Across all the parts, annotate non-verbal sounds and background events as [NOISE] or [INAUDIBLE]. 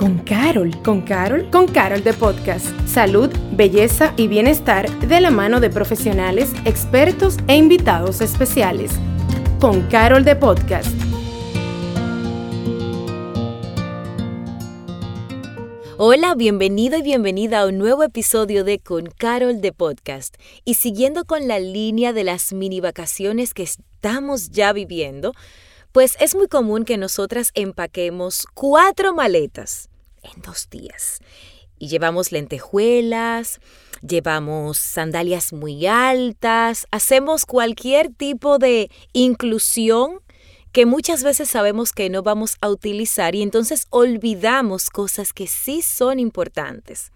con Carol. ¿Con Carol? Con Carol de Podcast. Salud, belleza y bienestar de la mano de profesionales, expertos e invitados especiales. Con Carol de Podcast. Hola, bienvenido y bienvenida a un nuevo episodio de Con Carol de Podcast. Y siguiendo con la línea de las mini vacaciones que estamos ya viviendo, pues es muy común que nosotras empaquemos cuatro maletas en dos días. Y llevamos lentejuelas, llevamos sandalias muy altas, hacemos cualquier tipo de inclusión que muchas veces sabemos que no vamos a utilizar y entonces olvidamos cosas que sí son importantes.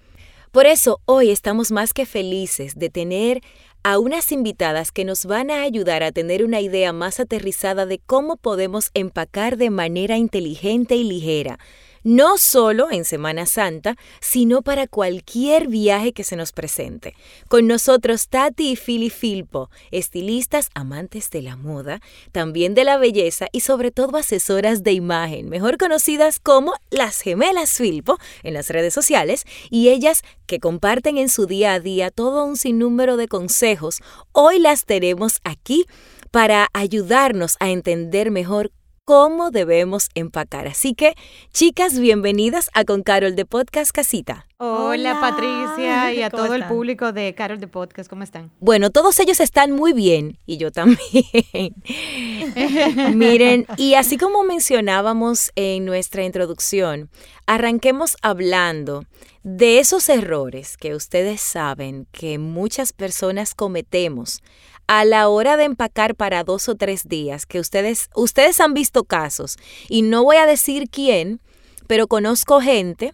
Por eso hoy estamos más que felices de tener a unas invitadas que nos van a ayudar a tener una idea más aterrizada de cómo podemos empacar de manera inteligente y ligera no solo en Semana Santa, sino para cualquier viaje que se nos presente. Con nosotros Tati y Fili Filpo, estilistas amantes de la moda, también de la belleza y sobre todo asesoras de imagen, mejor conocidas como las gemelas Filpo en las redes sociales, y ellas que comparten en su día a día todo un sinnúmero de consejos, hoy las tenemos aquí para ayudarnos a entender mejor cómo debemos empacar. Así que, chicas, bienvenidas a Con Carol de Podcast Casita. Hola, Patricia y a todo el público de Carol de Podcast, ¿cómo están? Bueno, todos ellos están muy bien y yo también. [LAUGHS] Miren, y así como mencionábamos en nuestra introducción, arranquemos hablando de esos errores que ustedes saben que muchas personas cometemos a la hora de empacar para dos o tres días, que ustedes, ustedes han visto casos, y no voy a decir quién, pero conozco gente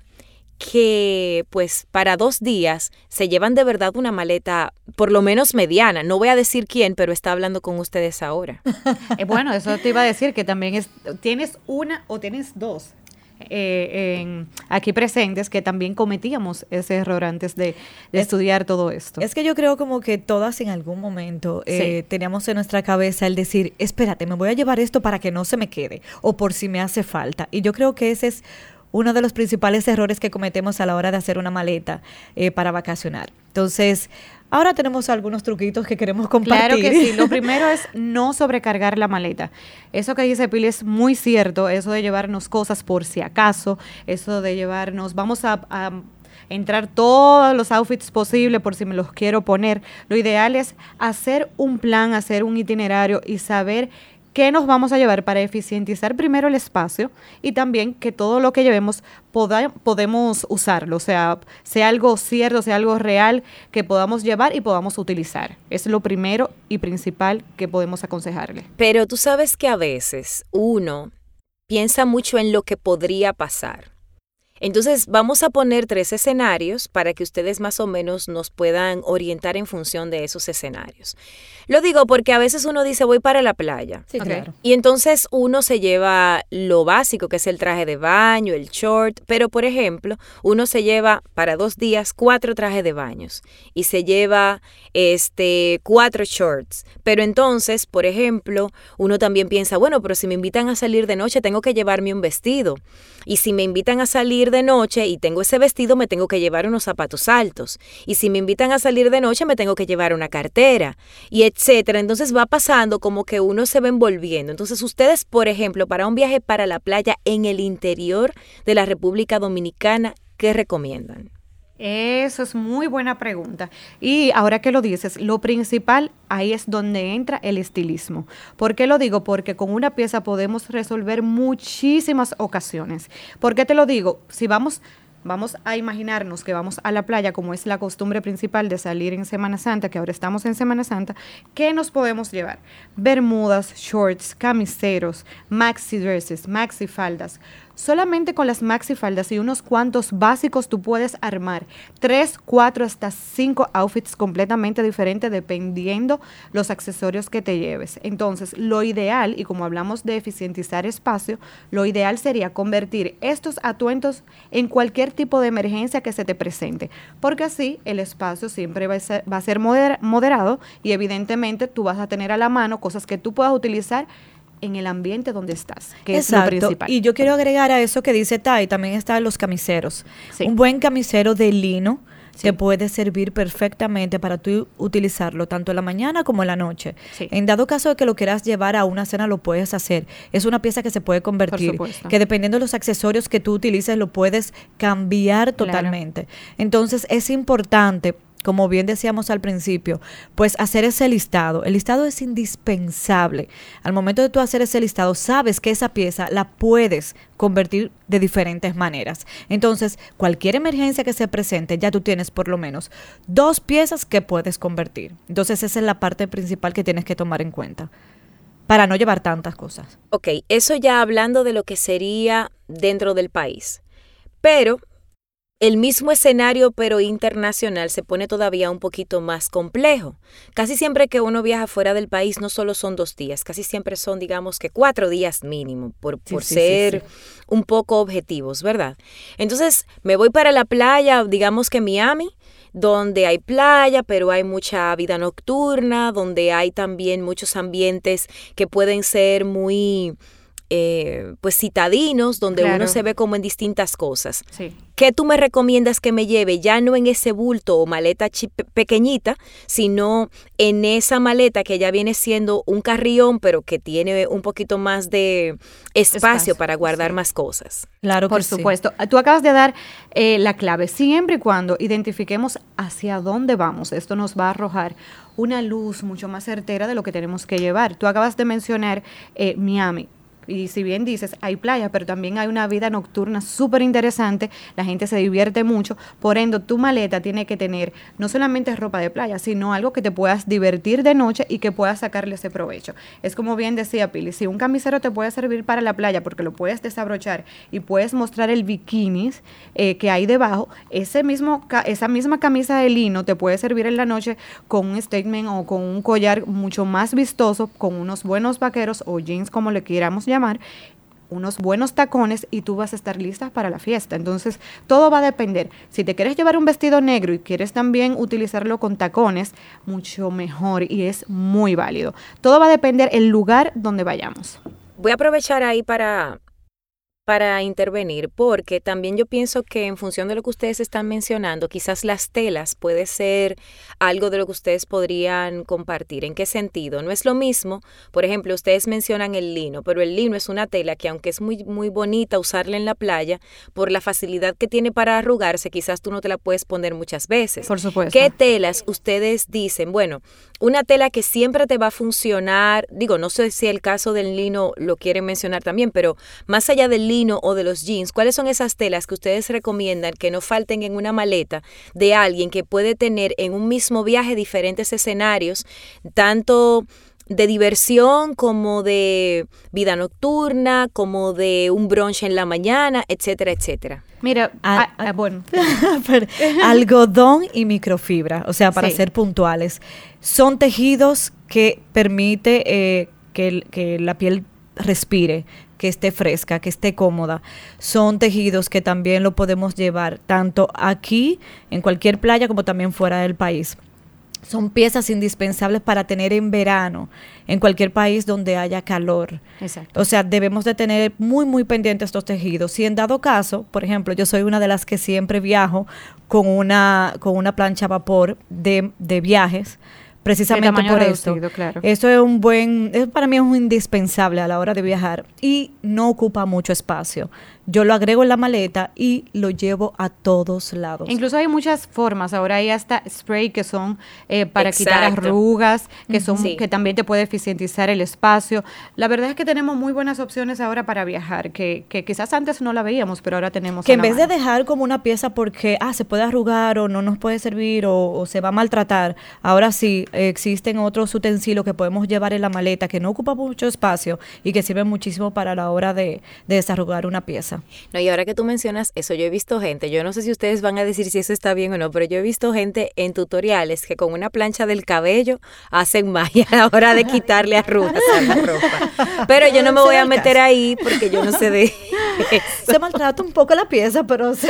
que pues para dos días se llevan de verdad una maleta por lo menos mediana. No voy a decir quién, pero está hablando con ustedes ahora. [LAUGHS] Eh, bueno, eso te iba a decir que también es, tienes una o tienes dos. Eh, aquí presentes que también cometíamos ese error antes de, estudiar todo esto. Es que yo creo como que todas en algún momento eh, teníamos en nuestra cabeza el decir, espérate, me voy a llevar esto para que no se me quede o por si me hace falta. Y yo creo que ese es uno de los principales errores que cometemos a la hora de hacer una maleta eh, para vacacionar. Entonces, Ahora tenemos algunos truquitos que queremos compartir. Claro que sí. Lo [LAUGHS] primero es no sobrecargar la maleta. Eso que dice Pili es muy cierto. Eso de llevarnos cosas por si acaso. Eso de llevarnos, vamos a, a entrar todos los outfits posibles por si me los quiero poner. Lo ideal es hacer un plan, hacer un itinerario y saber qué nos vamos a llevar para eficientizar primero el espacio y también que todo lo que llevemos podemos usarlo, o sea, sea algo cierto, sea algo real que podamos llevar y podamos utilizar. Es lo primero y principal que podemos aconsejarle. Pero tú sabes que a veces uno piensa mucho en lo que podría pasar. Entonces vamos a poner tres escenarios para que ustedes más o menos nos puedan orientar en función de esos escenarios. Lo digo porque a veces uno dice voy para la playa. Sí, claro. Y entonces uno se lleva lo básico, que es el traje de baño, el short, pero por ejemplo, uno se lleva para dos días cuatro trajes de baños y se lleva este cuatro shorts. Pero entonces, por ejemplo, uno también piensa, bueno, pero si me invitan a salir de noche, tengo que llevarme un vestido. Y si me invitan a salir de noche y tengo ese vestido, me tengo que llevar unos zapatos altos. Y si me invitan a salir de noche, me tengo que llevar una cartera, y etcétera. Entonces va pasando como que uno se va envolviendo. Entonces ustedes, por ejemplo, para un viaje para la playa en el interior de la República Dominicana, ¿qué recomiendan? Eso es muy buena pregunta. Y ahora que lo dices, lo principal ahí es donde entra el estilismo. ¿Por qué lo digo? Porque con una pieza podemos resolver muchísimas ocasiones. ¿Por qué te lo digo? Si vamos vamos a imaginarnos que vamos a la playa, como es la costumbre principal de salir en Semana Santa, que ahora estamos en Semana Santa, ¿qué nos podemos llevar? Bermudas, shorts, camiseros, maxi dresses, maxi faldas, Solamente con las maxi faldas y unos cuantos básicos tú puedes armar tres, cuatro, hasta cinco outfits completamente diferentes dependiendo los accesorios que te lleves. Entonces, lo ideal, y como hablamos de eficientizar espacio, lo ideal sería convertir estos atuendos en cualquier tipo de emergencia que se te presente, porque así el espacio siempre va a ser, va a ser moderado y evidentemente tú vas a tener a la mano cosas que tú puedas utilizar en el ambiente donde estás, que es lo principal. Y yo quiero agregar a eso que dice Tai, también están los camiseros. Un buen camisero de lino te puede servir perfectamente para tú utilizarlo tanto en la mañana como en la noche. En dado caso de que lo quieras llevar a una cena, lo puedes hacer. Es una pieza que se puede convertir, que dependiendo de los accesorios que tú utilices, lo puedes cambiar totalmente. Entonces es importante como bien decíamos al principio, pues hacer ese listado. El listado es indispensable. Al momento de tú hacer ese listado, sabes que esa pieza la puedes convertir de diferentes maneras. Entonces, cualquier emergencia que se presente, ya tú tienes por lo menos dos piezas que puedes convertir. Entonces, esa es la parte principal que tienes que tomar en cuenta para no llevar tantas cosas. Ok, eso ya hablando de lo que sería dentro del país. Pero el mismo escenario pero internacional se pone todavía un poquito más complejo. Casi siempre que uno viaja fuera del país no solo son dos días, casi siempre son digamos que cuatro días mínimo, por, por ser un poco objetivos, ¿verdad? Entonces me voy para la playa, digamos que Miami, donde hay playa, pero hay mucha vida nocturna, donde hay también muchos ambientes que pueden ser muy eh, pues citadinos, donde uno se ve como en distintas cosas. Sí. ¿Qué tú me recomiendas que me lleve? Ya no en ese bulto o maleta pequeñita, sino en esa maleta que ya viene siendo un carrión, pero que tiene un poquito más de espacio, para guardar más cosas. Claro, por supuesto. Tú acabas de dar eh, la clave. Siempre y cuando identifiquemos hacia dónde vamos, esto nos va a arrojar una luz mucho más certera de lo que tenemos que llevar. Tú acabas de mencionar eh, Miami y si bien dices, hay playa, pero también hay una vida nocturna súper interesante, la gente se divierte mucho, por ende tu maleta tiene que tener no solamente ropa de playa, sino algo que te puedas divertir de noche y que puedas sacarle ese provecho. Es como bien decía Pili, si un camisero te puede servir para la playa porque lo puedes desabrochar y puedes mostrar el bikini eh, que hay debajo, ese mismo, esa misma camisa de lino te puede servir en la noche con un statement o con un collar mucho más vistoso, con unos buenos vaqueros o jeans como le quieramos llamar unos buenos tacones y tú vas a estar lista para la fiesta. Entonces, todo va a depender. Si te quieres llevar un vestido negro y quieres también utilizarlo con tacones, mucho mejor y es muy válido. Todo va a depender el lugar donde vayamos. Voy a aprovechar ahí para para intervenir, porque también yo pienso que en función de lo que ustedes están mencionando, quizás las telas puede ser algo de lo que ustedes podrían compartir. ¿En qué sentido? No es lo mismo, por ejemplo, ustedes mencionan el lino, pero el lino es una tela que aunque es muy, muy bonita usarla en la playa, por la facilidad que tiene para arrugarse, quizás tú no te la puedes poner muchas veces. Por supuesto. ¿Qué telas ustedes dicen? Bueno, una tela que siempre te va a funcionar, digo, no sé si el caso del lino lo quieren mencionar también, pero más allá del lino, o de los jeans, ¿cuáles son esas telas que ustedes recomiendan que no falten en una maleta de alguien que puede tener en un mismo viaje diferentes escenarios, tanto de diversión como de vida nocturna, como de un brunch en la mañana, etcétera, etcétera. Mira, ah, ah, bueno. [LAUGHS] algodón y microfibra, o sea, para ser puntuales, son tejidos que permite eh, que, que la piel respire, que esté fresca, que esté cómoda. Son tejidos que también lo podemos llevar tanto aquí, en cualquier playa, como también fuera del país. Son piezas indispensables para tener en verano en cualquier país donde haya calor. Exacto. O sea, debemos de tener muy, muy pendientes estos tejidos. Si en dado caso, por ejemplo, yo soy una de las que siempre viajo con una, con una plancha a vapor de, de viajes, precisamente por esto. Claro. Esto es un buen, para mí es un indispensable a la hora de viajar y no ocupa mucho espacio yo lo agrego en la maleta y lo llevo a todos lados. Incluso hay muchas formas, ahora hay hasta spray que son eh, para quitar arrugas, que son que también te puede eficientizar el espacio. La verdad es que tenemos muy buenas opciones ahora para viajar, que, que quizás antes no la veíamos, pero ahora tenemos. Que en vez de dejar como una pieza porque ah, se puede arrugar o no nos puede servir o, se va a maltratar, ahora sí existen otros utensilios que podemos llevar en la maleta que no ocupa mucho espacio y que sirven muchísimo para la hora de desarrugar una pieza. No, y ahora que tú mencionas eso, yo he visto gente, yo no sé si ustedes van a decir si eso está bien o no, pero yo he visto gente en tutoriales que con una plancha del cabello hacen [LAUGHS] magia a la hora de quitarle arrugas a [LAUGHS] la ropa. Pero yo no me voy a meter ahí porque yo no sé de [LAUGHS] Se maltrata un poco la pieza, pero se,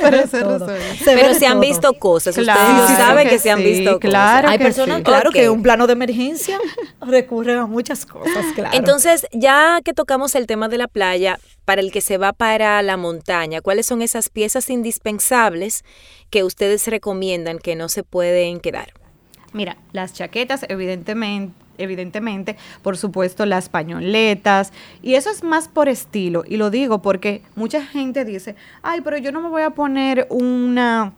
pero se, han visto cosas. Ustedes saben que se han visto claro Hay personas, claro, que un plano de emergencia recurren a muchas cosas, claro. Entonces, ya que tocamos el tema de la playa, para el que se va para la montaña, ¿cuáles son esas piezas indispensables que ustedes recomiendan que no se pueden quedar? Mira, las chaquetas, evidentemente, evidentemente, por supuesto, las pañoletas, y eso es más por estilo, y lo digo porque mucha gente dice, ay, pero yo no me voy a poner una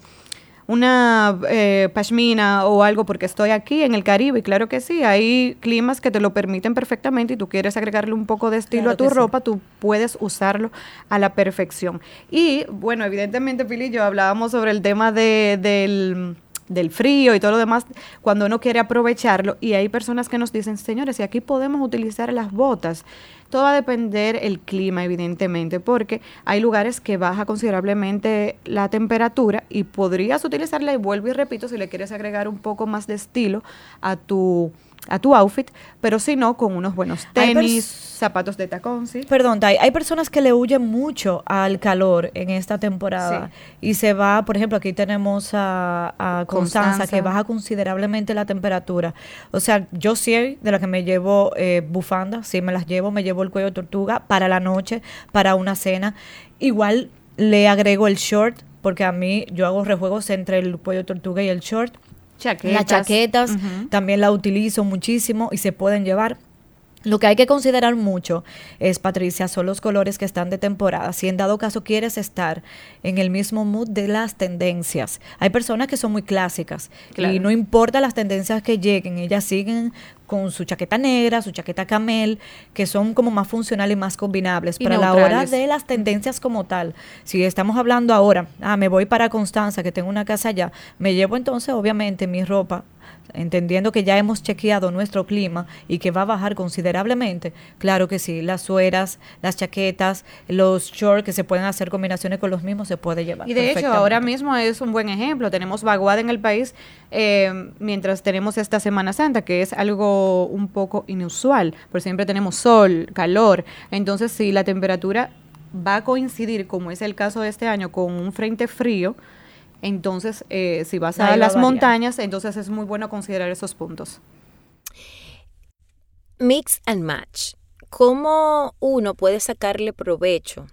una eh, pashmina o algo porque estoy aquí en el Caribe. Y claro que sí, hay climas que te lo permiten perfectamente y tú quieres agregarle un poco de estilo a tu ropa, tú puedes usarlo a la perfección. Y bueno, evidentemente, Pili y yo hablábamos sobre el tema de, del del frío y todo lo demás, cuando uno quiere aprovecharlo. Y hay personas que nos dicen, señores, y aquí podemos utilizar las botas. Todo va a depender el clima, evidentemente, porque hay lugares que baja considerablemente la temperatura y podrías utilizarla, y vuelvo y repito, si le quieres agregar un poco más de estilo a tu a tu outfit, pero si no, con unos buenos tenis, zapatos de tacón, ¿sí? Perdón, hay personas que le huyen mucho al calor en esta temporada y se va, por ejemplo, aquí tenemos a, Constanza, que baja considerablemente la temperatura. O sea, yo sí de la que me llevo eh, bufanda, sí me las llevo, me llevo el cuello de tortuga para la noche, para una cena. Igual le agrego el short, porque a mí yo hago rejuegos entre el cuello de tortuga y el short las chaquetas también la utilizo muchísimo y se pueden llevar. Lo que hay que considerar mucho es, Patricia, son los colores que están de temporada. Si en dado caso quieres estar en el mismo mood de las tendencias. Hay personas que son muy clásicas y no importa las tendencias que lleguen, ellas siguen con su chaqueta negra, su chaqueta camel, que son como más funcionales y más combinables. Para la hora de las tendencias como tal, si estamos hablando ahora, ah, me voy para Constanza, que tengo una casa allá, me llevo entonces obviamente mi ropa entendiendo que ya hemos chequeado nuestro clima y que va a bajar considerablemente, claro que sí, las sueras, las chaquetas, los shorts que se pueden hacer combinaciones con los mismos se puede llevar. Y de hecho, ahora mismo es un buen ejemplo. Tenemos vaguada en el país eh, mientras tenemos esta Semana Santa, que es algo un poco inusual, porque siempre tenemos sol, calor. Entonces, si la temperatura va a coincidir, como es el caso de este año, con un frente frío, entonces, eh, si vas a las montañas, entonces es muy bueno considerar esos puntos. Mix and match. ¿Cómo uno puede sacarle provecho?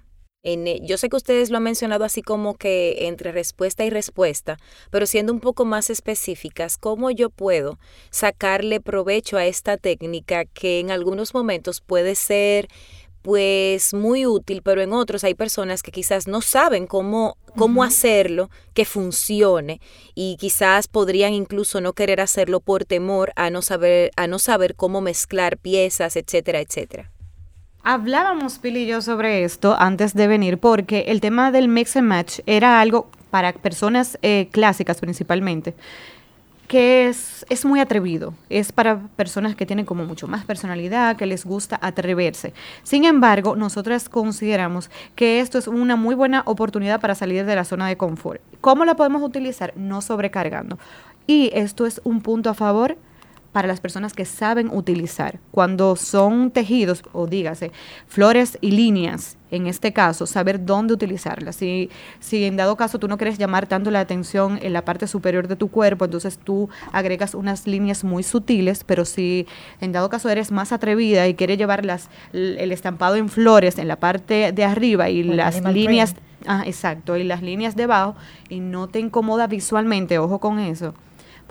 En, e, yo sé que ustedes lo han mencionado así como que entre respuesta y respuesta, pero siendo un poco más específicas, ¿cómo yo puedo sacarle provecho a esta técnica que en algunos momentos puede ser pues muy útil, pero en otros hay personas que quizás no saben cómo, cómo hacerlo, que funcione y quizás podrían incluso no querer hacerlo por temor a no saber, a no saber cómo mezclar piezas, etcétera, etcétera. Hablábamos, Pili y yo, sobre esto antes de venir, porque el tema del mix and match era algo para personas eh, clásicas principalmente, que es, es muy atrevido. Es para personas que tienen como mucho más personalidad, que les gusta atreverse. Sin embargo, nosotras consideramos que esto es una muy buena oportunidad para salir de la zona de confort. ¿Cómo la podemos utilizar? No sobrecargando. Y esto es un punto a favor para las personas que saben utilizar. Cuando son tejidos, o dígase, flores y líneas, en este caso, saber dónde utilizarlas. Si, si en dado caso tú no quieres llamar tanto la atención en la parte superior de tu cuerpo, entonces tú agregas unas líneas muy sutiles, pero si en dado caso eres más atrevida y quieres llevar las, el estampado en flores en la parte de arriba y las líneas... Ah, exacto, y las líneas debajo, y no te incomoda visualmente, ojo con eso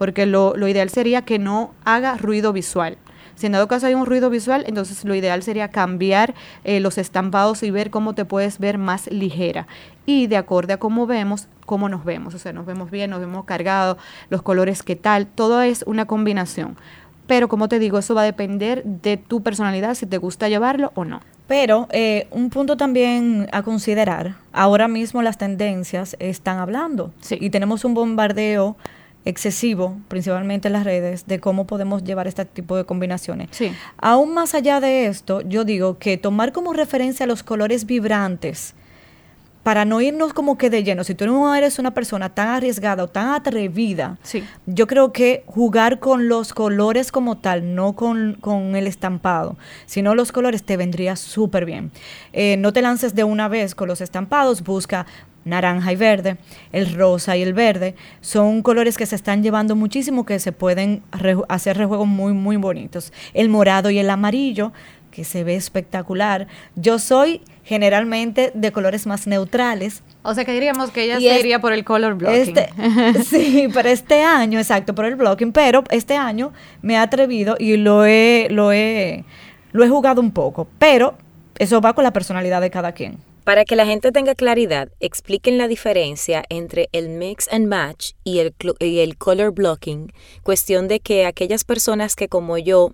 porque lo, ideal sería que no haga ruido visual. Si en dado caso hay un ruido visual, entonces lo ideal sería cambiar eh, los estampados y ver cómo te puedes ver más ligera. Y de acuerdo a cómo vemos, cómo nos vemos. O sea, nos vemos bien, nos vemos cargados, los colores qué tal, todo es una combinación. Pero como te digo, eso va a depender de tu personalidad, si te gusta llevarlo o no. Pero eh, un punto también a considerar, ahora mismo las tendencias están hablando y tenemos un bombardeo excesivo, principalmente en las redes, de cómo podemos llevar este tipo de combinaciones. Sí. Aún más allá de esto, yo digo que tomar como referencia los colores vibrantes para no irnos como que de lleno, si tú no eres una persona tan arriesgada o tan atrevida, Sí. yo creo que jugar con los colores como tal, no con, con el estampado, sino los colores te vendría súper bien. Eh, no te lances de una vez con los estampados, busca naranja y verde, el rosa y el verde, son colores que se están llevando muchísimo, que se pueden re- hacer rejuegos muy, muy bonitos. El morado y el amarillo, que se ve espectacular. Yo soy generalmente de colores más neutrales, O sea que diríamos que ella se es- iría por el color blocking. este, [LAUGHS] sí, para este año, exacto, por el blocking, pero este año me he atrevido y lo he, lo he, lo he jugado un poco, pero eso va con la personalidad de cada quien. Para que la gente tenga claridad, expliquen la diferencia entre el mix and match y el, y el color blocking, cuestión de que aquellas personas que como yo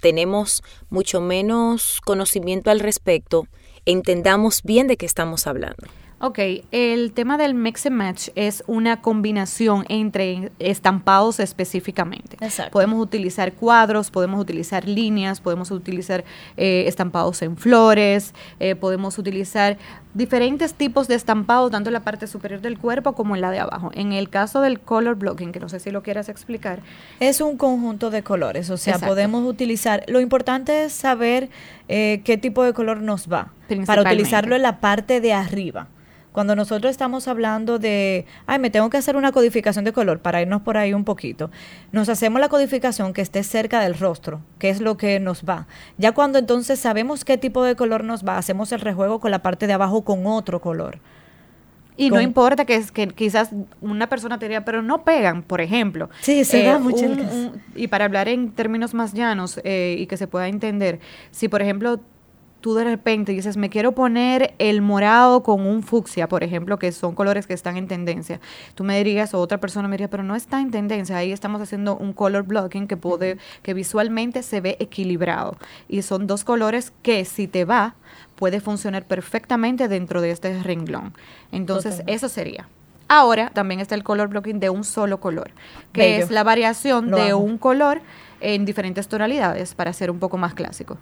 tenemos mucho menos conocimiento al respecto, entendamos bien de qué estamos hablando. Ok, el tema del mix and match es una combinación entre estampados específicamente. Exacto. Podemos utilizar cuadros, podemos utilizar líneas, podemos utilizar eh, estampados en flores, eh, podemos utilizar diferentes tipos de estampados, tanto en la parte superior del cuerpo como en la de abajo. En el caso del color blocking, que no sé si lo quieras explicar, Es un conjunto de colores, o sea, Exacto. podemos utilizar, lo importante es saber eh, qué tipo de color nos va, para utilizarlo en la parte de arriba. Cuando nosotros estamos hablando de, ay, me tengo que hacer una codificación de color para irnos por ahí un poquito, nos hacemos la codificación que esté cerca del rostro, que es lo que nos va. Ya cuando entonces sabemos qué tipo de color nos va, hacemos el rejuego con la parte de abajo con otro color. Y no importa que, es, que quizás una persona te diría, pero no pegan, por ejemplo. Eh, Sí, se da un- caso. un- y para hablar en términos más llanos eh, y que se pueda entender, si por ejemplo tú de repente dices, me quiero poner el morado con un fucsia, por ejemplo, que son colores que están en tendencia, tú me dirías, o otra persona me diría, pero no está en tendencia, ahí estamos haciendo un color blocking que, puede, que visualmente se ve equilibrado. Y son dos colores que si te va, puede funcionar perfectamente dentro de este renglón. Entonces, Totalmente. eso sería. Ahora también está el color blocking de un solo color, que Bello. es la variación Lo de amo. un color en diferentes tonalidades para ser un poco más clásico.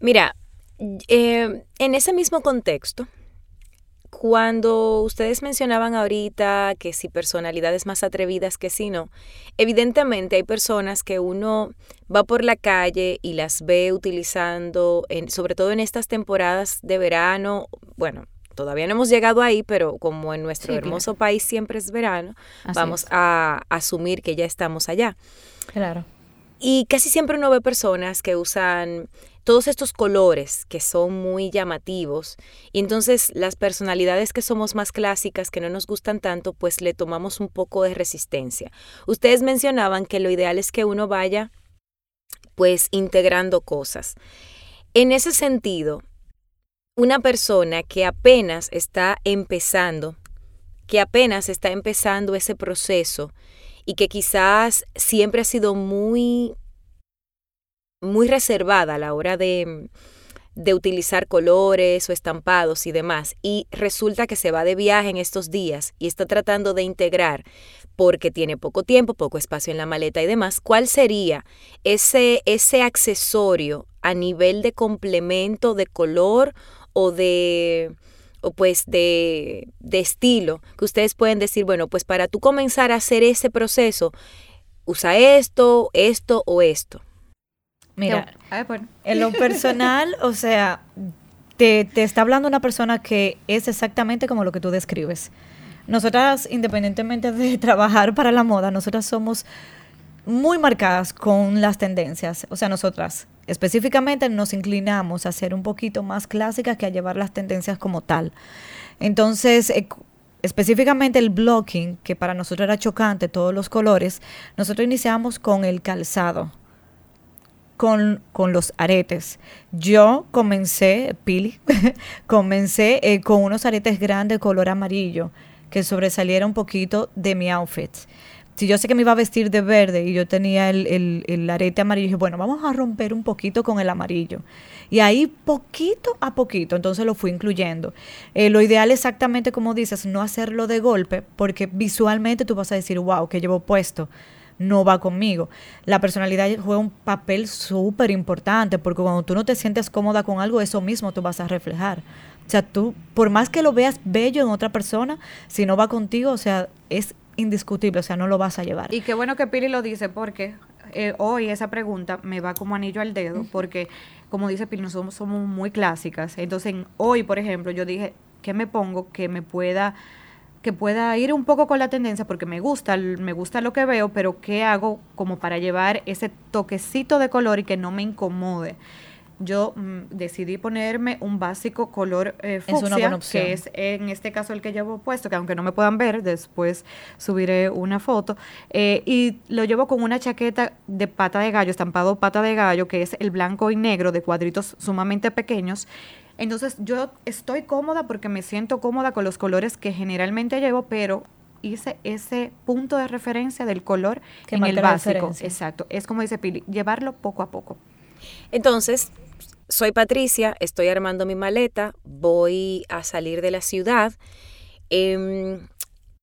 Mira, eh, en ese mismo contexto, cuando ustedes mencionaban ahorita que si personalidades más atrevidas que si no, evidentemente hay personas que uno va por la calle y las ve utilizando, en, sobre todo en estas temporadas de verano, bueno, todavía no hemos llegado ahí, pero como en nuestro Sí, claro. hermoso país siempre es verano, Así vamos es. a asumir que ya estamos allá. Claro. Y casi siempre uno ve personas que usan todos estos colores que son muy llamativos y entonces las personalidades que somos más clásicas, que no nos gustan tanto, pues le tomamos un poco de resistencia. Ustedes mencionaban que lo ideal es que uno vaya pues integrando cosas. En ese sentido, una persona que apenas está empezando, que apenas está empezando ese proceso y que quizás siempre ha sido muy muy reservada a la hora de, de utilizar colores o estampados y demás, y resulta que se va de viaje en estos días y está tratando de integrar porque tiene poco tiempo, poco espacio en la maleta y demás, ¿cuál sería ese, ese accesorio a nivel de complemento de color o de o pues de, de estilo que ustedes pueden decir, bueno, pues para tú comenzar a hacer ese proceso, usa esto, esto o esto. Mira. En lo personal, [LAUGHS] o sea, te, te está hablando una persona que es exactamente como lo que tú describes. Nosotras, independientemente de [LAUGHS] trabajar para la moda, nosotras somos muy marcadas con las tendencias. O sea, nosotras específicamente nos inclinamos a ser un poquito más clásicas que a llevar las tendencias como tal. Entonces, eh, específicamente el blocking, que para nosotros era chocante, todos los colores, nosotros iniciamos con el calzado con, con los aretes. Yo comencé, Pili, [LAUGHS] comencé eh, con unos aretes grandes color amarillo que sobresaliera un poquito de mi outfit. Si yo sé que me iba a vestir de verde y yo tenía el, el- el arete amarillo, dije, bueno, vamos a romper un poquito con el amarillo. Y ahí poquito a poquito, entonces lo fui incluyendo. Eh, lo ideal exactamente como dices, no hacerlo de golpe, porque visualmente tú vas a decir, wow, que llevo puesto no va conmigo. La personalidad juega un papel súper importante porque cuando tú no te sientes cómoda con algo, eso mismo tú vas a reflejar. O sea, tú, por más que lo veas bello en otra persona, si no va contigo, o sea, es indiscutible, o sea, no lo vas a llevar. Y qué bueno que Pili lo dice porque eh, hoy esa pregunta me va como anillo al dedo porque, como dice Pili, nosotros somos muy clásicas. Entonces, hoy, por ejemplo, yo dije, ¿qué me pongo que me pueda que pueda ir un poco con la tendencia porque me gusta, me gusta lo que veo, pero ¿qué hago como para llevar ese toquecito de color y que no me incomode? yo mm, decidí ponerme un básico color eh, fucsia, que es en este caso el que llevo puesto, que aunque no me puedan ver, después subiré una foto, eh, y lo llevo con una chaqueta de pata de gallo, estampado pata de gallo, que es el blanco y negro de cuadritos sumamente pequeños. Entonces yo estoy cómoda porque me siento cómoda con los colores que generalmente llevo, pero hice ese punto de referencia del color que en el básico. Exacto. Es como dice Pili, llevarlo poco a poco. Entonces, soy Patricia, estoy armando mi maleta, voy a salir de la ciudad. Em,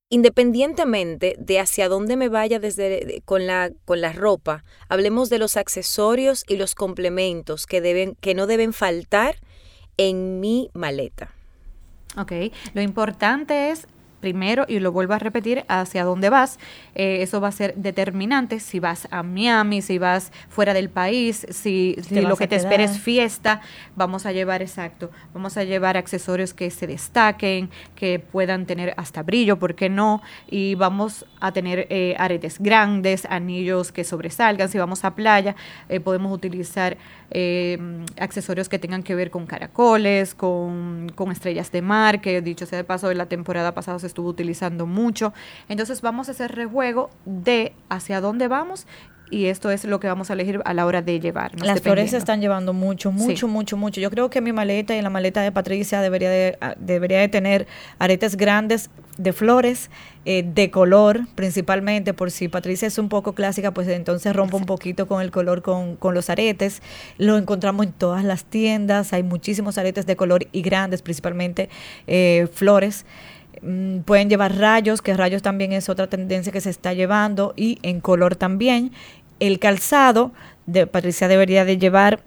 independientemente de hacia dónde me vaya desde con la con la ropa, hablemos de los accesorios y los complementos que deben que no deben faltar en mi maleta. Ok, lo importante es primero, y lo vuelvo a repetir, hacia dónde vas. Eh, eso va a ser determinante si vas a Miami, si vas fuera del país, si, lo que te espera es fiesta, vamos a llevar, exacto, vamos a llevar accesorios que se destaquen, que puedan tener hasta brillo, ¿por qué no? Y vamos a tener eh, aretes grandes, anillos que sobresalgan, si vamos a playa, eh, podemos utilizar accesorios que tengan que ver con caracoles, con, con estrellas de mar, que dicho sea de paso, en la temporada pasada se estuvo utilizando mucho. Entonces vamos a hacer rejuego de hacia dónde vamos y esto es lo que vamos a elegir a la hora de llevar. Las flores se están llevando mucho, mucho, mucho, mucho. Yo creo que mi maleta y la maleta de Patricia debería de, ah, debería de tener aretes grandes de flores, eh, de color principalmente, por si Patricia es un poco clásica, pues entonces rompo un poquito con el color con, con los aretes. Lo encontramos en todas las tiendas, hay muchísimos aretes de color y grandes, principalmente eh, flores. Mm, pueden llevar rayos, que rayos también es otra tendencia que se está llevando, y en color también. El calzado, de Patricia debería de llevar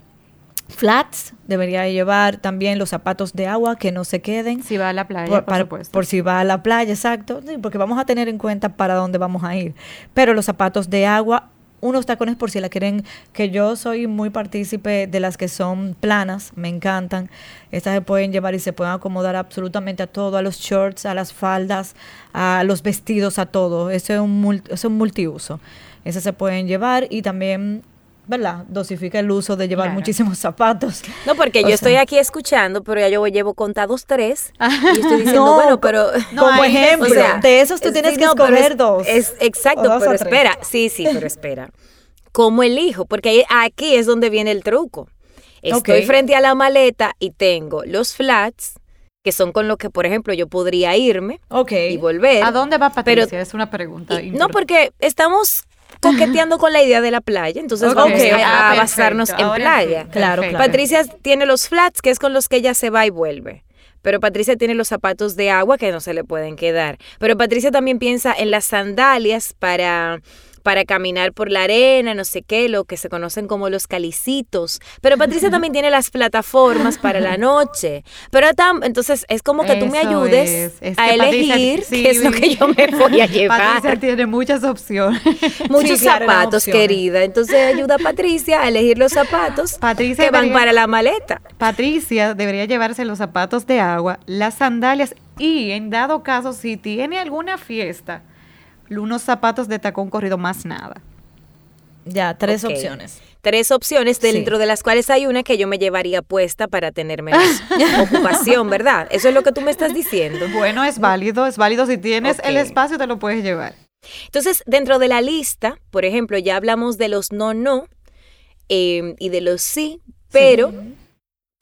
flats, debería de llevar también los zapatos de agua que no se queden. Si va a la playa, por, por si va a la playa, exacto, porque vamos a tener en cuenta para dónde vamos a ir. Pero los zapatos de agua unos tacones por si la quieren, que yo soy muy partícipe de las que son planas, me encantan. Estas se pueden llevar y se pueden acomodar absolutamente a todo, a los shorts, a las faldas, a los vestidos, a todo. Eso es un, es un multiuso. Esas se pueden llevar y también ¿verdad? Dosifica el uso de llevar muchísimos zapatos. No, porque yo estoy aquí escuchando, pero ya yo llevo contados tres y estoy diciendo, [LAUGHS] bueno, pero... [LAUGHS] como ejemplo, de esos tú tienes que escoger dos. Es, exacto, pero espera, sí, sí, pero espera. ¿Cómo elijo? Porque aquí es donde viene el truco. Estoy frente a la maleta y tengo los flats, que son con los que, por ejemplo, yo podría irme y volver. ¿A dónde va Patricia? es una pregunta. no, porque estamos coqueteando con la idea de la playa, entonces vamos a, ah, basarnos en playa. Claro, claro. Patricia tiene los flats, que es con los que ella se va y vuelve. Pero Patricia tiene los zapatos de agua que no se le pueden quedar. Pero Patricia también piensa en las sandalias para para caminar por la arena, no sé qué, lo que se conocen como los calicitos. Pero Patricia también tiene las plataformas para la noche. Pero entonces es como que tú me ayudes a elegir qué es lo que yo me voy a llevar. Patricia tiene muchas opciones. [LAUGHS] Muchos zapatos, querida. Entonces ayuda a Patricia a elegir los zapatos que van para la maleta. Patricia debería llevarse los zapatos de agua, las sandalias y en dado caso, si tiene alguna fiesta, unos zapatos de tacón corrido más nada. Ya, tres opciones. Tres opciones, dentro de las cuales hay una que yo me llevaría puesta para tener menos [LAUGHS] ocupación, ¿verdad? Eso es lo que tú me estás diciendo. Bueno, es válido, es válido. Si tienes el espacio, te lo puedes llevar. Entonces, dentro de la lista, por ejemplo, ya hablamos de los no, no eh, y de los sí, pero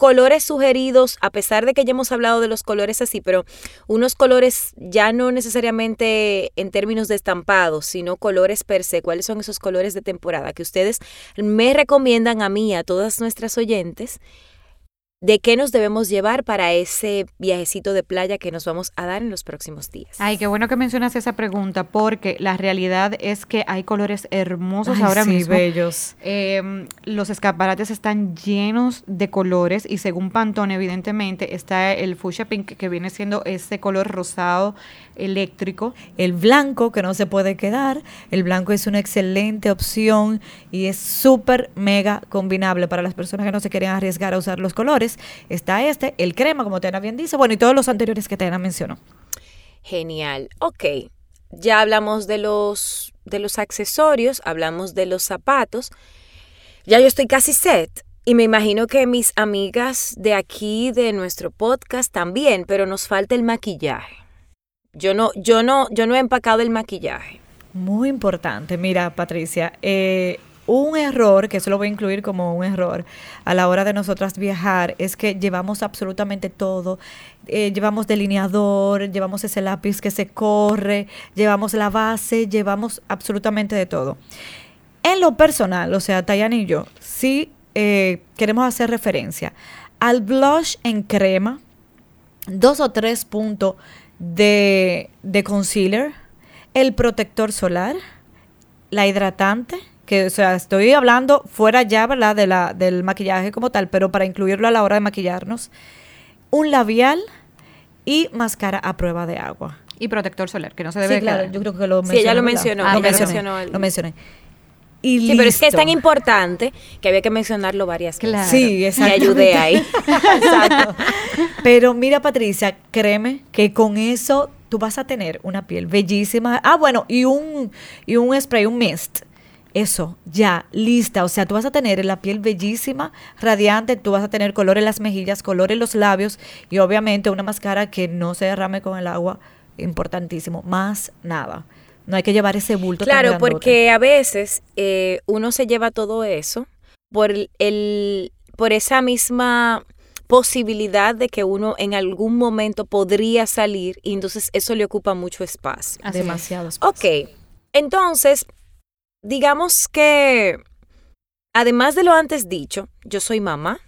colores sugeridos, a pesar de que ya hemos hablado de los colores así, pero unos colores ya no necesariamente en términos de estampados, sino colores per se. ¿Cuáles son esos colores de temporada que ustedes me recomiendan a mí, a todas nuestras oyentes? De qué nos debemos llevar para ese viajecito de playa que nos vamos a dar en los próximos días. Ay, qué bueno que mencionas esa pregunta, porque la realidad es que hay colores hermosos ahora sí, mismo. bellos. Eh, los escaparates están llenos de colores y según Pantone, evidentemente, está el fuchsia pink que viene siendo ese color rosado eléctrico. El blanco que no se puede quedar. El blanco es una excelente opción y es súper mega combinable para las personas que no se quieren arriesgar a usar los colores. Está este, el crema, como Tena bien dice, bueno, y todos los anteriores que Tena mencionó. Genial. Ok. Ya hablamos de los, de los accesorios, hablamos de los zapatos. Ya yo estoy casi set. Y me imagino que mis amigas de aquí, de nuestro podcast, también, pero nos falta el maquillaje. Yo no, yo no, yo no he empacado el maquillaje. Muy importante. Mira, Patricia, eh, un error, que eso lo voy a incluir como un error, a la hora de nosotras viajar, es que llevamos absolutamente todo. Eh, llevamos delineador, llevamos ese lápiz que se corre, llevamos la base, llevamos absolutamente de todo. En lo personal, o sea, Tayana y yo, sí eh, queremos hacer referencia al blush en crema, dos o tres puntos de, de concealer, el protector solar, la hidratante, que o sea, estoy hablando fuera ya, ¿verdad? De la, del maquillaje como tal, pero para incluirlo a la hora de maquillarnos, un labial y máscara a prueba de agua. Y protector solar, que no se debe Sí, claro, quedar. yo creo que lo Sí, ella mencioné, lo mencionó, Lo ella mencioné, mencionó el- lo mencioné. Y Sí, pero es que es tan importante que había que mencionarlo varias veces. Claro. Sí, Me exactamente. ayudé ahí. [LAUGHS] Exacto. Pero mira, Patricia, créeme que con eso tú vas a tener una piel bellísima. Ah, bueno, y un, y un spray, un mist. Eso, ya, lista. O sea, tú vas a tener la piel bellísima, radiante, tú vas a tener color en las mejillas, color en los labios y obviamente una máscara que no se derrame con el agua, importantísimo. Más nada. No hay que llevar ese bulto. Claro, porque a veces eh, uno se lleva todo eso por el- por esa misma posibilidad de que uno en algún momento podría salir y entonces eso le ocupa mucho espacio. Así. Demasiado. espacio. Ok, entonces, digamos que, además de lo antes dicho, yo soy mamá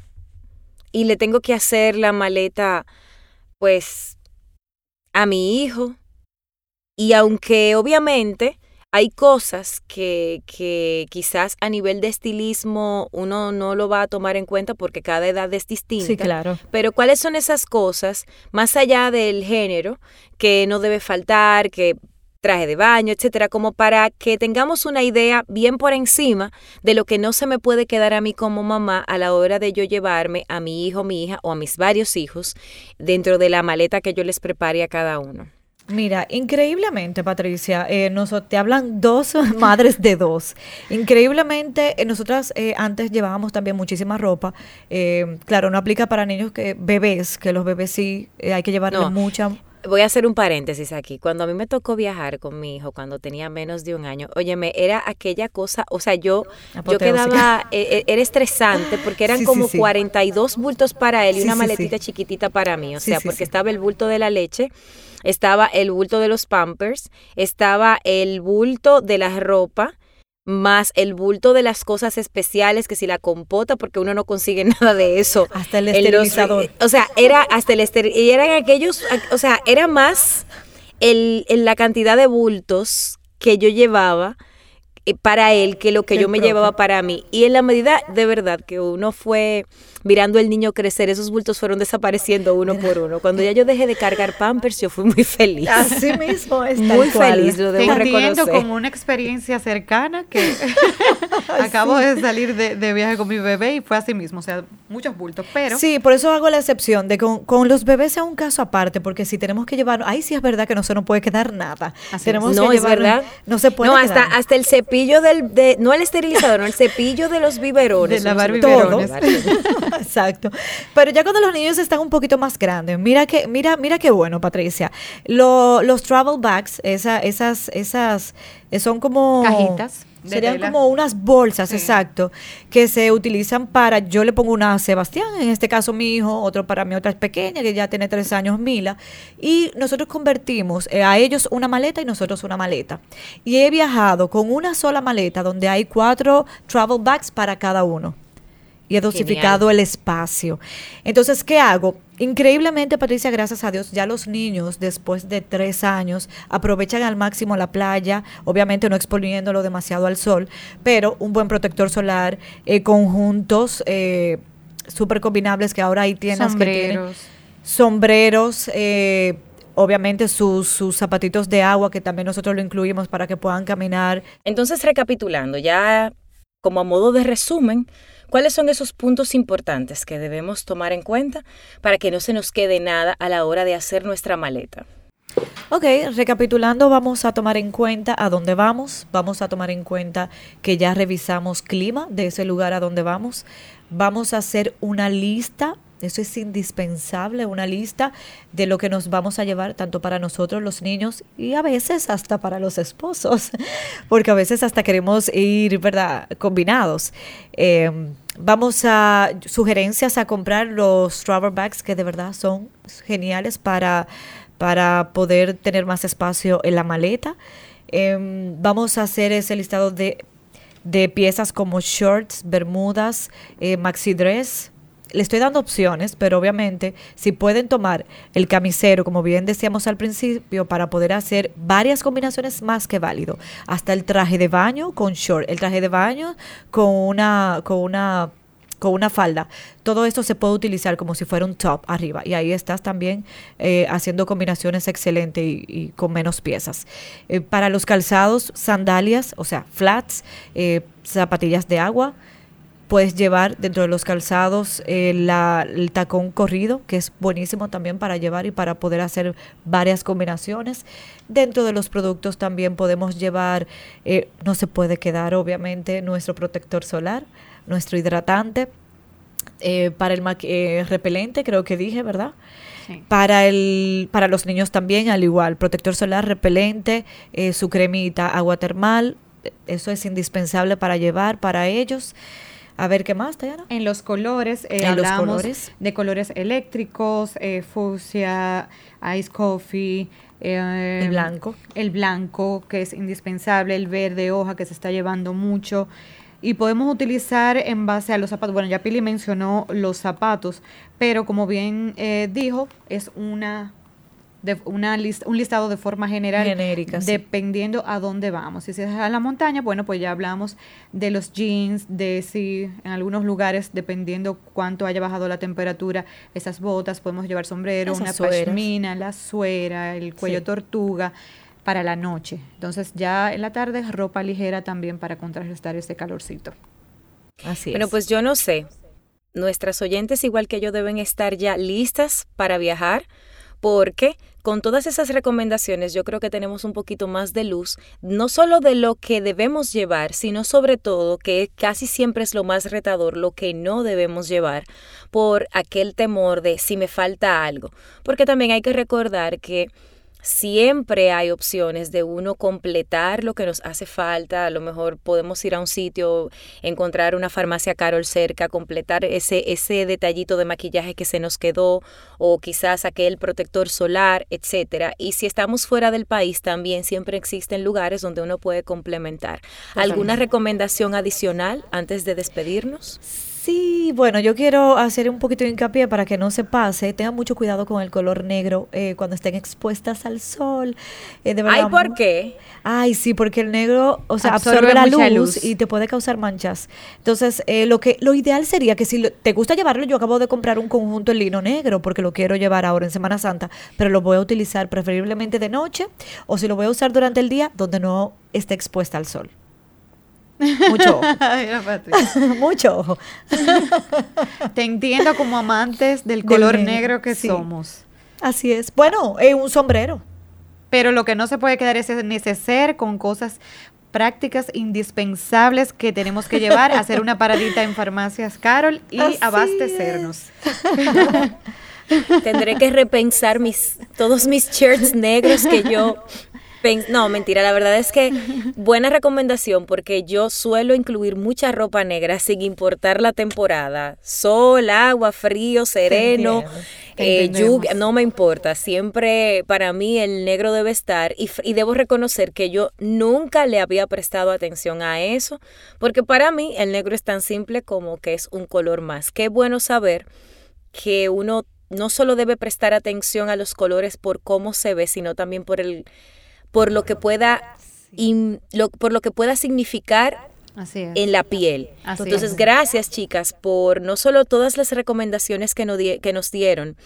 y le tengo que hacer la maleta, pues, a mi hijo. Y aunque obviamente hay cosas que, que quizás a nivel de estilismo uno no lo va a tomar en cuenta porque cada edad es distinta. Sí, claro. Pero ¿cuáles son esas cosas, más allá del género, que no debe faltar, que traje de baño, etcétera, como para que tengamos una idea bien por encima de lo que no se me puede quedar a mí como mamá a la hora de yo llevarme a mi hijo, mi hija o a mis varios hijos dentro de la maleta que yo les prepare a cada uno? Mira, increíblemente, Patricia, eh, nos, te hablan dos [LAUGHS] madres de dos. Increíblemente, eh, nosotras eh, antes llevábamos también muchísima ropa. Eh, claro, no aplica para niños que bebés, que los bebés sí hay que llevarle No. mucha. Voy a hacer un paréntesis aquí. Cuando a mí me tocó viajar con mi hijo, cuando tenía menos de un año, óyeme, era aquella cosa, o sea, yo, yo quedaba, eh, eh, era estresante porque eran Sí, sí, como sí. 42 bultos para él y una maletita chiquitita para mí. O sea, porque estaba el bulto de la leche, estaba el bulto de los pampers, estaba el bulto de la ropa más el bulto de las cosas especiales, que si la compota, porque uno no consigue [LAUGHS] nada de eso. Hasta el los- esterilizador. o sea, era hasta el ester y eran aquellos, o sea, era más el, el- la cantidad de bultos que yo llevaba eh, para él que lo que yo me propio. llevaba para mí. Y en la medida de verdad que uno fue mirando el niño crecer, esos bultos fueron desapareciendo uno por uno. Cuando ya yo dejé de cargar Pampers, yo fui muy feliz. Así mismo es. Muy cual. feliz, lo debo entiendo reconocer. con una experiencia cercana que [LAUGHS] acabo de salir de, de viaje con mi bebé y fue así mismo, o sea, muchos bultos, pero Sí, por eso hago la excepción de con, con los bebés sea un caso aparte, porque si tenemos que llevar, ahí sí es verdad que no se nos puede quedar nada. Así tenemos es. que No, es llevar- verdad. No se puede No, hasta, quedar. hasta el cepillo del, de, no el esterilizador, no, el cepillo de los biberones. De lavar biberones. llevar. [LAUGHS] Exacto. Pero ya cuando los niños están un poquito más grandes, mira que, mira, mira qué bueno, Patricia. Lo- los travel bags, esa, esas, esas, eh, son como Cajitas Serían tela. como unas bolsas, Sí. exacto, que se utilizan para, yo le pongo una a Sebastián, en este caso mi hijo, otro para mi otra es pequeña, que ya tiene tres años, Mila, y nosotros convertimos eh, a ellos una maleta y nosotros una maleta. Y he viajado con una sola maleta donde hay cuatro travel bags para cada uno. Y he dosificado el espacio. Entonces, ¿qué hago? Increíblemente, Patricia, gracias a Dios, ya los niños después de tres años aprovechan al máximo la playa, obviamente no exponiéndolo demasiado al sol, pero un buen protector solar, eh, conjuntos eh, súper combinables que ahora hay tiendas sombreros. que tienen. Sombreros, eh, obviamente sus, sus zapatitos de agua, que también nosotros lo incluimos para que puedan caminar. Entonces, recapitulando, ya como a modo de resumen, ¿Cuáles son esos puntos importantes que debemos tomar en cuenta para que no se nos quede nada a la hora de hacer nuestra maleta? Ok, recapitulando, vamos a tomar en cuenta a dónde vamos, vamos a tomar en cuenta que ya revisamos clima de ese lugar a donde vamos, vamos a hacer una lista eso es indispensable, una lista de lo que nos vamos a llevar tanto para nosotros los niños y a veces hasta para los esposos, [LAUGHS] porque a veces hasta queremos ir, ¿verdad?, combinados. Em, vamos a sugerencias a comprar los travel bags que de verdad son geniales para, para poder tener más espacio en la maleta. Em, vamos a hacer ese listado de, de piezas como shorts, bermudas, eh, maxi dress, le estoy dando opciones, pero obviamente si pueden tomar el camisero, como bien decíamos al principio, para poder hacer varias combinaciones más que válido. Hasta el traje de baño con short, el traje de baño con una, con una con una falda. Todo esto se puede utilizar como si fuera un top arriba y ahí estás también eh, haciendo combinaciones excelentes y, con menos piezas. Eh, para los calzados, sandalias, o sea, flats, eh, zapatillas de agua, Puedes llevar dentro de los calzados eh, el tacón corrido, que es buenísimo también para llevar y para poder hacer varias combinaciones. Dentro de los productos también podemos llevar, eh, no se puede quedar obviamente, nuestro protector solar, nuestro hidratante, eh, para el repelente, creo que dije, ¿verdad? Para, el, para los niños también, al igual, protector solar, repelente, su cremita, agua termal, eso es indispensable para llevar para ellos. A ver, ¿qué más, Tayana? En los colores, eh, hablamos de colores eléctricos, eh, fucsia, ice coffee. Eh, el blanco. El blanco, que es indispensable, el verde hoja, que se está llevando mucho. Y podemos utilizar en base a los zapatos. Bueno, ya Pili mencionó los zapatos, pero como bien eh, dijo, es una de una lista, un listado de forma general, Genérica, dependiendo a dónde vamos. Si es a la montaña, bueno, pues ya hablamos de los jeans, de si en algunos lugares, dependiendo cuánto haya bajado la temperatura, esas botas, podemos llevar sombrero, una pashmina, la suera, el cuello tortuga para la noche. Entonces ya en la tarde ropa ligera también para contrarrestar ese calorcito. Así bueno, pues yo no sé. Nuestras oyentes, igual que yo, deben estar ya listas para viajar porque con todas esas recomendaciones yo creo que tenemos un poquito más de luz, no solo de lo que debemos llevar, sino sobre todo que casi siempre es lo más retador, lo que no debemos llevar por aquel temor de si me falta algo. Porque también hay que recordar que siempre hay opciones de uno completar lo que nos hace falta. A lo mejor podemos ir a un sitio, encontrar una farmacia Carol cerca, completar ese, ese detallito de maquillaje que se nos quedó o quizás aquel protector solar, etcétera. Y si estamos fuera del país, también siempre existen lugares donde uno puede complementar. ¿Alguna recomendación adicional antes de despedirnos? Sí, bueno, yo quiero hacer un poquito de hincapié para que no se pase. Tengan mucho cuidado con el color negro eh, cuando estén expuestas al sol. Eh, Ay, ¿por qué? Ay, sí, porque el negro, o sea, absorbe, la luz, y te puede causar manchas. Entonces, eh, lo que lo ideal sería que si te gusta llevarlo, yo acabo de comprar un conjunto en lino negro porque lo quiero llevar ahora en Semana Santa, pero lo voy a utilizar preferiblemente de noche o si lo voy a usar durante el día donde no esté expuesta al sol. Mucho ojo. [LAUGHS] [LAUGHS] Mucho ojo. Te entiendo como amantes del color negro, que somos. Así es. Bueno, es un sombrero. Pero lo que no se puede quedar es neceser con cosas prácticas indispensables que tenemos que llevar, [LAUGHS] hacer una paradita en farmacias Carol y abastecernos. Tendré que repensar mis todos mis shirts negros que yo no, mentira, la verdad es que [LAUGHS] buena recomendación porque yo suelo incluir mucha ropa negra sin importar la temporada. Sol, agua, frío, sereno, eh, lluvia, no me importa. Siempre para mí el negro debe estar y, y debo reconocer que yo nunca le había prestado atención a eso porque para mí el negro es tan simple como que es un color más. Qué bueno saber que uno no solo debe prestar atención a los colores por cómo se ve, sino también por el por lo que pueda por lo que pueda significar en la piel. Entonces, gracias chicas por no solo todas las recomendaciones que nos, que nos dieron,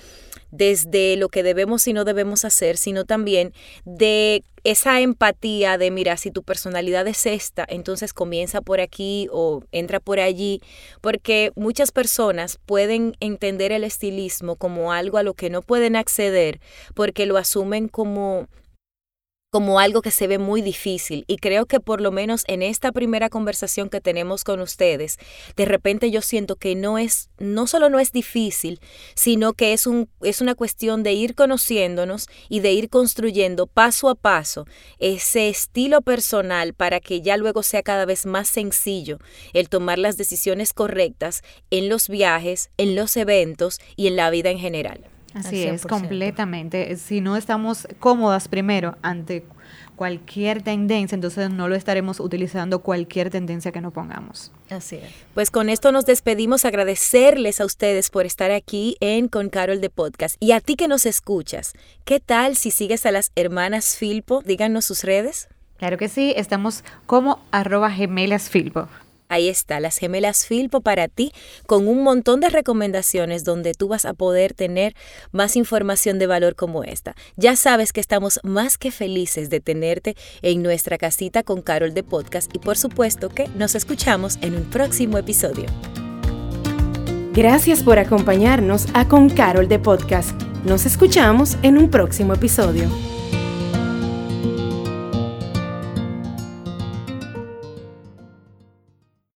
desde lo que debemos y no debemos hacer, sino también de esa empatía de, mira, si tu personalidad es esta, entonces comienza por aquí o entra por allí, porque muchas personas pueden entender el estilismo como algo a lo que no pueden acceder porque lo asumen como como algo que se ve muy difícil y creo que por lo menos en esta primera conversación que tenemos con ustedes, de repente yo siento que no es no solo no es difícil, sino que es un es una cuestión de ir conociéndonos y de ir construyendo paso a paso ese estilo personal para que ya luego sea cada vez más sencillo el tomar las decisiones correctas en los viajes, en los eventos y en la vida en general. Así es, completamente. Si no estamos cómodas primero ante cualquier tendencia, entonces no lo estaremos utilizando cualquier tendencia que nos pongamos. Así es. Pues con esto nos despedimos, agradecerles a ustedes por estar aquí en Con Carol de Podcast. Y a ti que nos escuchas, ¿qué tal si sigues a las hermanas Filpo? Díganos sus redes. Claro que sí, estamos como arroba gemelas Filpo. Ahí está, las gemelas Filpo para ti, con un montón de recomendaciones donde tú vas a poder tener más información de valor como esta. Ya sabes que estamos más que felices de tenerte en nuestra casita con Carol de Podcast y por supuesto que nos escuchamos en un próximo episodio. Gracias por acompañarnos a Con Carol de Podcast. Nos escuchamos en un próximo episodio.